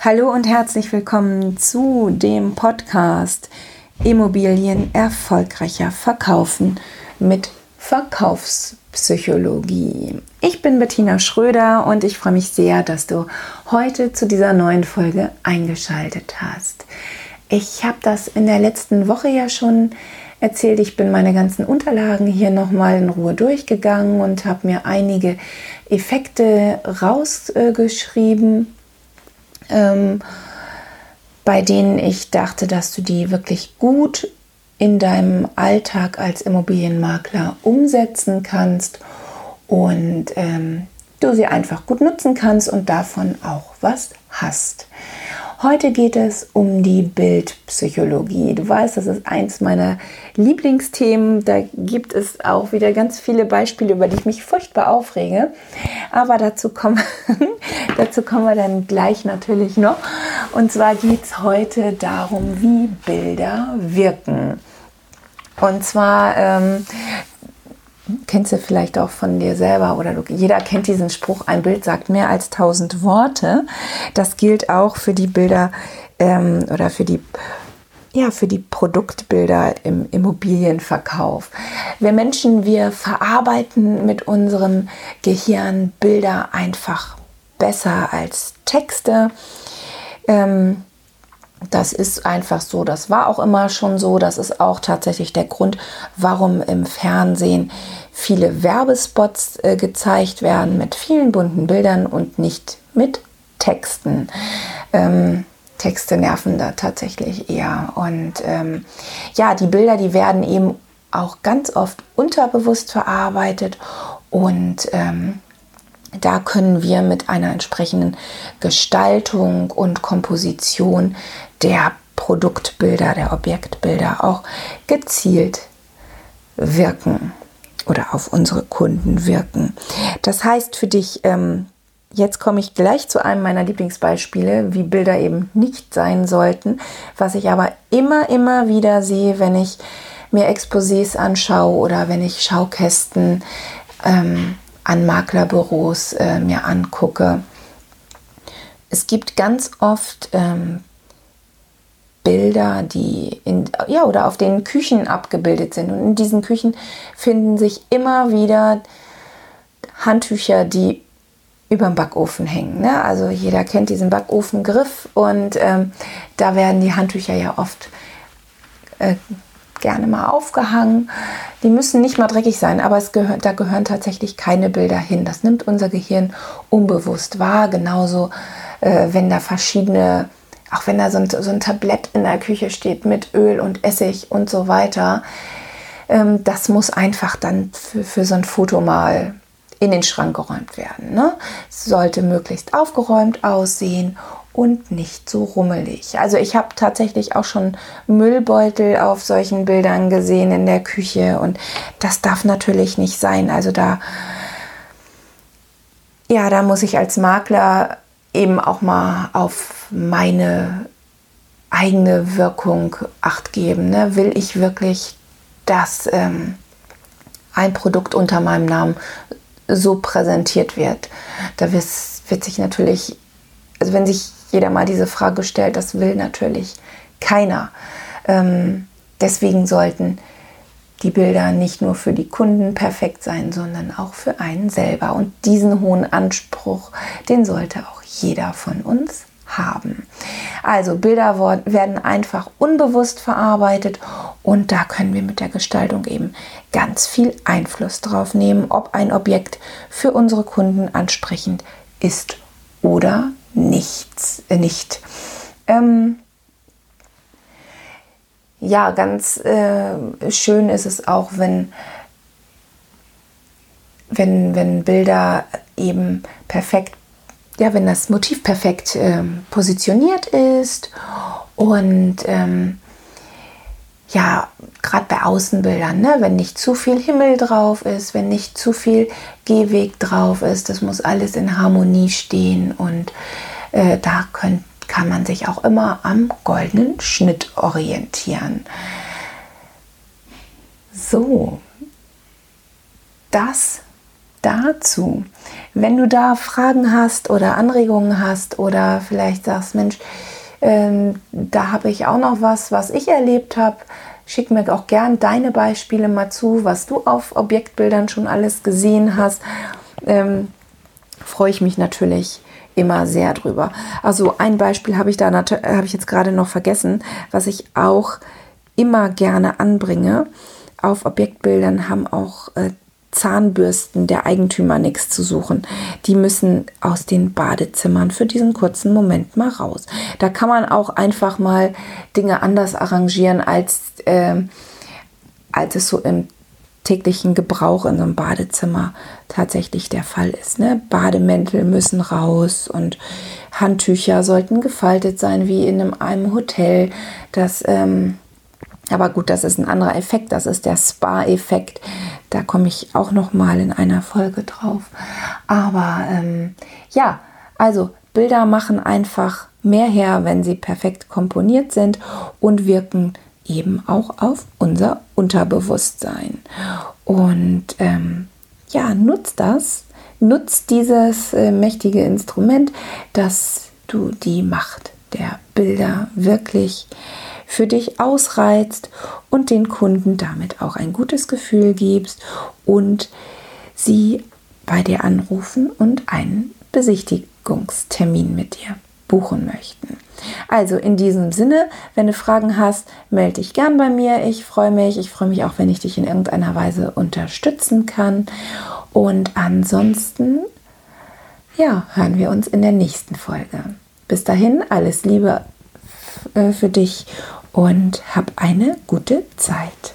Hallo und herzlich willkommen zu dem Podcast Immobilien erfolgreicher verkaufen mit Verkaufspsychologie. Ich bin Bettina Schröder und ich freue mich sehr, dass du heute zu dieser neuen Folge eingeschaltet hast. Ich habe das in der letzten Woche ja schon erzählt. Ich bin meine ganzen Unterlagen hier nochmal in Ruhe durchgegangen und habe mir einige Effekte rausgeschrieben ähm, bei denen ich dachte, dass du die wirklich gut in deinem Alltag als Immobilienmakler umsetzen kannst und ähm, du sie einfach gut nutzen kannst und davon auch was hast. Heute geht es um die Bildpsychologie. Du weißt, das ist eins meiner Lieblingsthemen. Da gibt es auch wieder ganz viele Beispiele, über die ich mich furchtbar aufrege. Aber dazu kommen, dazu kommen wir dann gleich natürlich noch. Und zwar geht es heute darum, wie Bilder wirken. Und zwar ähm, kennst du vielleicht auch von dir selber oder du, jeder kennt diesen Spruch, ein Bild sagt mehr als tausend Worte. Das gilt auch für die Bilder ähm, oder für die ja, für die Produktbilder im Immobilienverkauf. Wir Menschen, wir verarbeiten mit unserem Gehirn Bilder einfach besser als Texte. Ähm, das ist einfach so, das war auch immer schon so, das ist auch tatsächlich der Grund, warum im Fernsehen viele Werbespots äh, gezeigt werden mit vielen bunten Bildern und nicht mit Texten. Ähm, Texte nerven da tatsächlich eher. Und ähm, ja, die Bilder, die werden eben auch ganz oft unterbewusst verarbeitet und ähm, da können wir mit einer entsprechenden Gestaltung und Komposition der Produktbilder, der Objektbilder auch gezielt wirken oder auf unsere Kunden wirken. Das heißt für dich, ähm, jetzt komme ich gleich zu einem meiner Lieblingsbeispiele, wie Bilder eben nicht sein sollten, was ich aber immer, immer wieder sehe, wenn ich mir Exposés anschaue oder wenn ich Schaukästen ähm, an Maklerbüros äh, mir angucke. Es gibt ganz oft ähm, Bilder, die in, ja, oder auf den Küchen abgebildet sind. Und in diesen Küchen finden sich immer wieder Handtücher, die über dem Backofen hängen. Ne? Also jeder kennt diesen Backofengriff und ähm, da werden die Handtücher ja oft äh, gerne mal aufgehangen. Die müssen nicht mal dreckig sein, aber es gehört, da gehören tatsächlich keine Bilder hin. Das nimmt unser Gehirn unbewusst wahr. Genauso, äh, wenn da verschiedene, auch wenn da so ein, so ein Tablett in der Küche steht mit Öl und Essig und so weiter. Ähm, das muss einfach dann für, für so ein Foto mal in den Schrank geräumt werden. Ne? Es sollte möglichst aufgeräumt aussehen und nicht so rummelig. Also ich habe tatsächlich auch schon Müllbeutel auf solchen Bildern gesehen in der Küche und das darf natürlich nicht sein. Also da, ja, da muss ich als Makler eben auch mal auf meine eigene Wirkung acht geben. Ne? Will ich wirklich, dass ähm, ein Produkt unter meinem Namen so präsentiert wird? Da wird, wird sich natürlich, also wenn sich jeder mal diese Frage stellt. Das will natürlich keiner. Ähm, deswegen sollten die Bilder nicht nur für die Kunden perfekt sein, sondern auch für einen selber. Und diesen hohen Anspruch, den sollte auch jeder von uns haben. Also Bilder werden einfach unbewusst verarbeitet und da können wir mit der Gestaltung eben ganz viel Einfluss drauf nehmen, ob ein Objekt für unsere Kunden ansprechend ist oder nichts, äh, nicht. Ähm, ja, ganz äh, schön ist es auch, wenn, wenn, wenn Bilder eben perfekt, ja, wenn das Motiv perfekt äh, positioniert ist und ähm, ja, gerade bei Außenbildern, ne, wenn nicht zu viel Himmel drauf ist, wenn nicht zu viel Gehweg drauf ist, das muss alles in Harmonie stehen und äh, da könnt, kann man sich auch immer am goldenen Schnitt orientieren. So, das dazu. Wenn du da Fragen hast oder Anregungen hast oder vielleicht sagst, Mensch, ähm, da habe ich auch noch was, was ich erlebt habe, schick mir auch gern deine Beispiele mal zu, was du auf Objektbildern schon alles gesehen hast. Ähm, freue ich mich natürlich immer sehr drüber. Also ein Beispiel habe ich da habe ich jetzt gerade noch vergessen, was ich auch immer gerne anbringe. Auf Objektbildern haben auch äh, Zahnbürsten der Eigentümer nichts zu suchen. Die müssen aus den Badezimmern für diesen kurzen Moment mal raus. Da kann man auch einfach mal Dinge anders arrangieren, als, äh, als es so im täglichen Gebrauch in so einem Badezimmer tatsächlich der Fall ist. Ne? Bademäntel müssen raus und Handtücher sollten gefaltet sein wie in einem, einem Hotel. Das ähm, aber gut, das ist ein anderer Effekt, das ist der Spa-Effekt. Da komme ich auch noch mal in einer Folge drauf. Aber ähm, ja, also Bilder machen einfach mehr her, wenn sie perfekt komponiert sind und wirken eben auch auf unser Unterbewusstsein. Und ähm, ja, nutzt das, nutzt dieses äh, mächtige Instrument, dass du die Macht der Bilder wirklich für dich ausreizt und den Kunden damit auch ein gutes Gefühl gibst und sie bei dir anrufen und einen Besichtigungstermin mit dir buchen möchten. Also in diesem Sinne, wenn du Fragen hast, melde dich gern bei mir. Ich freue mich. Ich freue mich auch, wenn ich dich in irgendeiner Weise unterstützen kann. Und ansonsten, ja, hören wir uns in der nächsten Folge. Bis dahin, alles Liebe äh, für dich und hab eine gute Zeit.